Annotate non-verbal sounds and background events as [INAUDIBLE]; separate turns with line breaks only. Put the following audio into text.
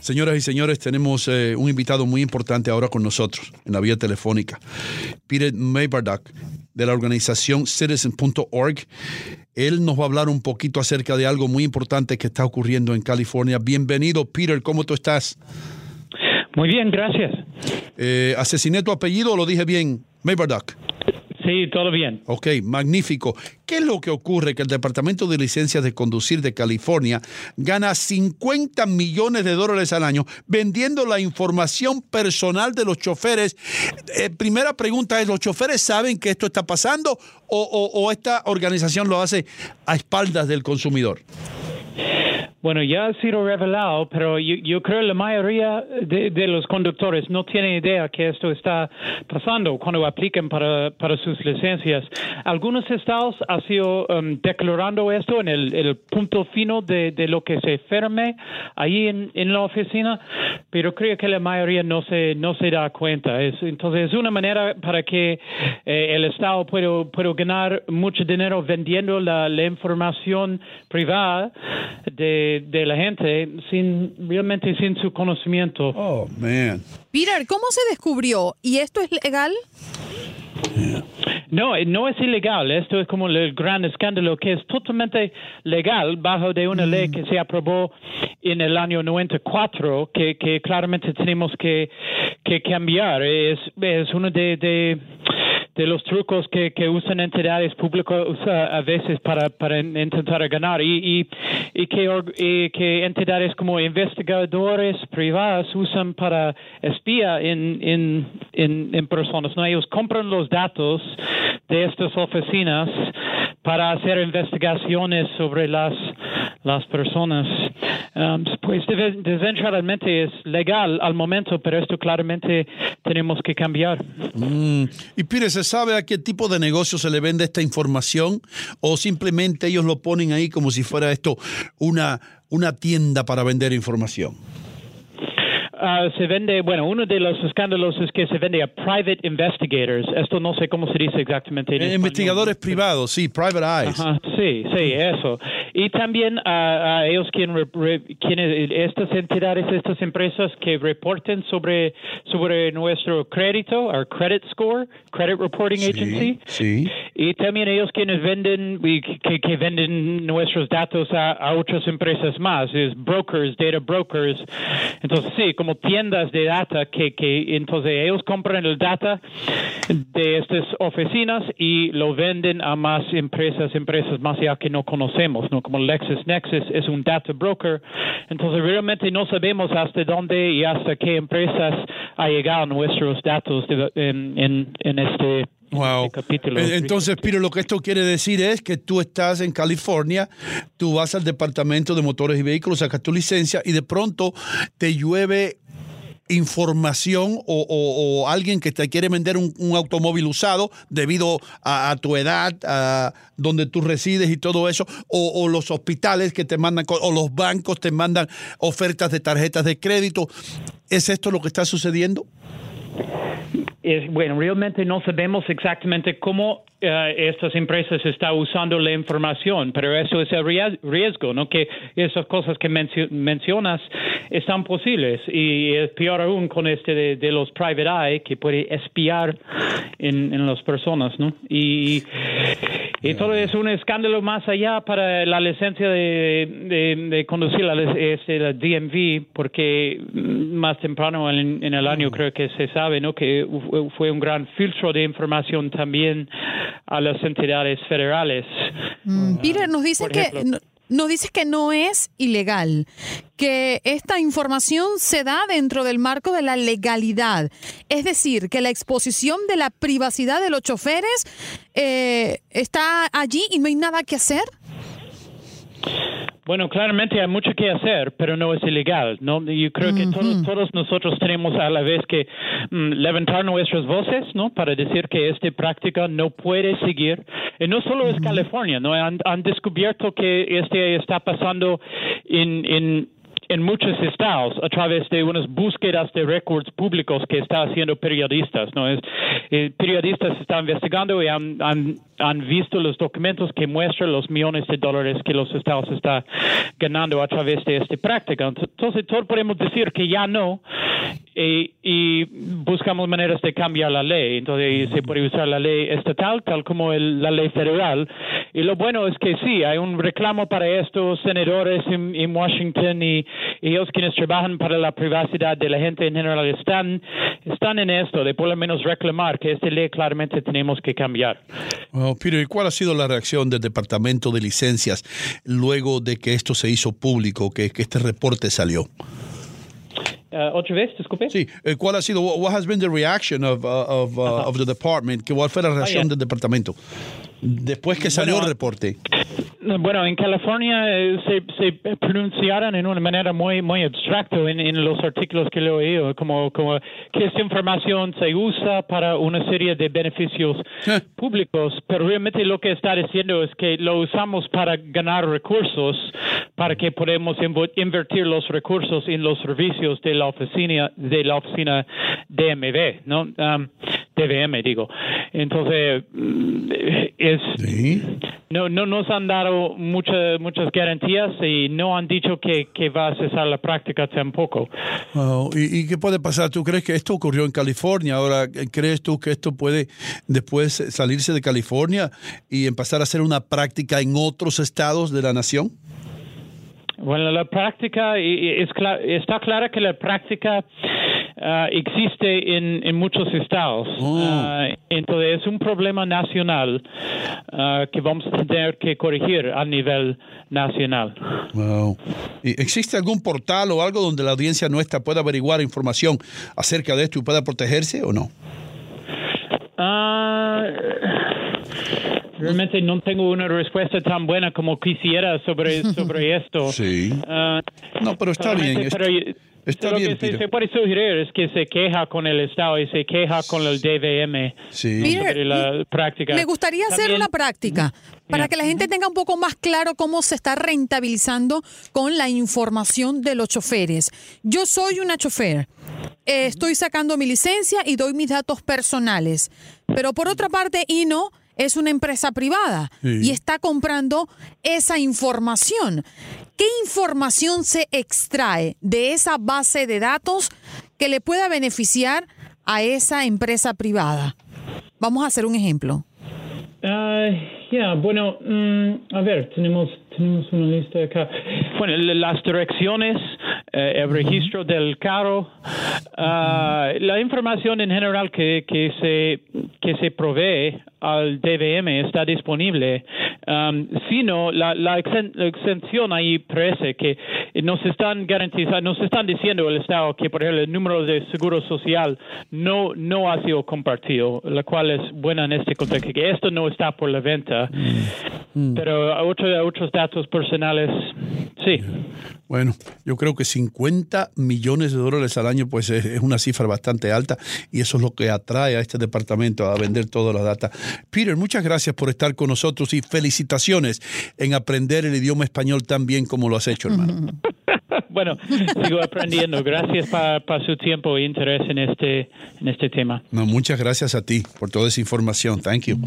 Señoras y señores, tenemos eh, un invitado muy importante ahora con nosotros en la vía telefónica. Peter Maybarduck, de la organización citizen.org. Él nos va a hablar un poquito acerca de algo muy importante que está ocurriendo en California. Bienvenido, Peter, ¿cómo tú estás?
Muy bien, gracias.
Eh, ¿Asesiné tu apellido o lo dije bien? Maybarduck.
Sí, todo bien.
Ok, magnífico. ¿Qué es lo que ocurre? Que el Departamento de Licencias de Conducir de California gana 50 millones de dólares al año vendiendo la información personal de los choferes. Eh, primera pregunta es, ¿los choferes saben que esto está pasando o, o esta organización lo hace a espaldas del consumidor?
Bueno, ya ha sido revelado, pero yo, creo que la mayoría de, los conductores no tienen idea que esto está pasando cuando aplican para, para sus licencias. Algunos estados han sido um, declarando esto en el, punto fino de, lo que se firme ahí en, la oficina, pero creo que la mayoría no se, no se da cuenta. Es, entonces, es una manera para que eh, el estado pueda, pueda ganar mucho dinero vendiendo la información privada de de, la gente sin realmente sin su conocimiento.
Oh, man.
Peter, ¿cómo se descubrió? ¿Y esto es legal?
No, no es ilegal. Esto es como el gran escándalo que es totalmente legal bajo de una ley mm. que se aprobó en el año 94 que, que claramente tenemos que, que cambiar. Es, es uno de, de de los trucos que, que usan entidades públicas a veces para, para intentar ganar y, y, y, que, que entidades como investigadores privados usan para espía en, en, en, personas. ¿no? Ellos compran los datos de estas oficinas para hacer investigaciones sobre las, las personas. Um, pues desventuradamente es legal al momento, pero esto claramente tenemos que cambiar.
Mm. Y Pires, sabe a qué tipo de negocio se le vende esta información o simplemente ellos lo ponen ahí como si fuera esto una, una tienda para vender información?
Uh, se vende, bueno, uno de los escándalos es que se vende a private investigators. Esto no sé cómo se dice exactamente. En
eh, investigadores privados, sí, private eyes.
sí, sí, eso. Y también a, ellos quienes, quienes, estas entidades, estas empresas que reporten sobre, sobre nuestro crédito, our credit score, credit reporting agency.
Sí.
Y también ellos quienes venden, que, que venden nuestros datos a, a otras empresas más, es brokers, data brokers. Entonces, sí, como tiendas de data que, que entonces ellos compran el data de estas oficinas y lo venden a más empresas, empresas más allá que no conocemos, ¿no? Como LexisNexis es un data broker. Entonces realmente no sabemos hasta dónde y hasta qué empresas ha llegado nuestros datos en, en, en este
Wow. Este entonces, Piro, lo que esto quiere decir es que tú estás en California, tú vas al departamento de motores y vehículos, sacas tu licencia y de pronto te llueve información o, alguien que te quiere vender un, automóvil usado debido a, tu edad, a donde tú resides y todo eso, o, los hospitales que te mandan, o los bancos te mandan ofertas de tarjetas de crédito. ¿Es esto lo que está sucediendo?
Bueno, realmente no sabemos exactamente cómo eh, estas empresas están usando la información, pero eso es el riesgo, ¿no? Que esas cosas que mencionas están posibles y es peor aún con este de, los private eye que puede espiar en las personas, ¿no? Y, y todo es un escándalo más allá para la licencia de, de, conducir la, este, la DMV, porque más temprano en, en el año creo que se sabe, ¿no? Que fue un gran filtro de información también a las entidades federales.
Mm, Peter, nos dice que nos dices que no es ilegal, que esta información se da dentro del marco de la legalidad. Es decir, que la exposición de la privacidad de los choferes eh, está allí y no hay nada que hacer.
Bueno, claramente hay mucho que hacer, pero no es ilegal, ¿no? Yo creo que todos, todos nosotros tenemos a la vez que mm, levantar nuestras voces, ¿no? Para decir que esta práctica no puede seguir. Y no solo es California, ¿no? Han, han descubierto que este está pasando en, en en muchos estados a través de unas búsquedas de récords públicos que está haciendo periodistas. ¿no? Es, eh, periodistas están investigando y han, han, visto los documentos que muestran los millones de dólares que los estados están ganando a través de esta práctica. Entonces, todos podemos decir que ya no y, y buscamos maneras de cambiar la ley. Entonces, se puede usar la ley estatal tal como la ley federal. Y lo bueno es que sí, hay un reclamo para estos senadores en, Washington y, ellos quienes trabajan para la privacidad de la gente en general están, están en esto, de por lo menos reclamar que esta ley claramente tenemos que cambiar.
Peter, ¿y cuál ha sido la reacción del Departamento de Licencias luego de que esto se hizo público, que este reporte salió?
Uh, otra vez, disculpe.
Sí, eh, ¿cuál ha sido, what has been the reaction of, uh, of, uh, of the department? ¿Cuál fue la reacción del departamento? Después que salió el reporte.
Bueno, en California eh, se, se, pronunciaron en una manera muy muy abstracta en, los artículos que le he oído, como, como que esta información se usa para una serie de beneficios eh. públicos, pero realmente lo que está diciendo es que lo usamos para ganar recursos, para que podamos invertir los recursos en los servicios de la oficina de la oficina DMV, ¿no? Um, DVM, digo. Entonces, mm, es, no, no nos han dado muchas muchas garantías y no han dicho que, que va a cesar la práctica tampoco.
¿y, qué puede pasar? ¿Tú crees que esto ocurrió en California? Ahora, ¿crees tú que esto puede después salirse de California y empezar a ser una práctica en otros estados de la nación?
Bueno, la práctica, es, está clara que la práctica uh, existe en, en, muchos estados. Oh. Uh, entonces es un problema nacional uh, que vamos a tener que corregir a nivel nacional.
Wow. ¿Existe algún portal o algo donde la audiencia nuestra pueda averiguar información acerca de esto y pueda protegerse o no?
Realmente no tengo una respuesta tan buena como quisiera sobre, [LAUGHS] sobre esto.
Sí. no, pero está bien. Está lo
que se, puede sugerir es que se queja con el Estado y se queja con el DVM
sí. sobre la práctica. Me gustaría hacer una práctica para que la gente tenga un poco más claro cómo se está rentabilizando con la información de los choferes. Yo soy una chofer. Eh, estoy sacando mi licencia y doy mis datos personales. Pero por otra parte, INO es una empresa privada y está comprando esa información. ¿Qué información se extrae de esa base de datos que le pueda beneficiar a esa empresa privada? Vamos a hacer un ejemplo.
Ah, ya, bueno, mm, a ver, tenemos, tenemos una lista acá. Bueno, las direcciones, eh, el registro del carro, ah, la información en general que, que, se, que se provee al DVM está disponible, um, sino la, la, exención ahí parece que nos están garantizando, nos están diciendo el Estado que, por ejemplo, el número de seguro social no, no ha sido compartido, la cual es buena en este contexto, que esto no está por la venta, mm. pero otro, otros datos personales, sí.
Bueno, yo creo que 50 millones de dólares al año pues es, una cifra bastante alta y eso es lo que atrae a este departamento a vender toda la data. Peter, muchas gracias por estar con nosotros y felicitaciones en aprender el idioma español tan bien como lo has hecho, hermano. [LAUGHS]
bueno, sigo aprendiendo. Gracias por su tiempo e interés en este, en este tema.
No, muchas gracias a ti por toda esa información. Thank you.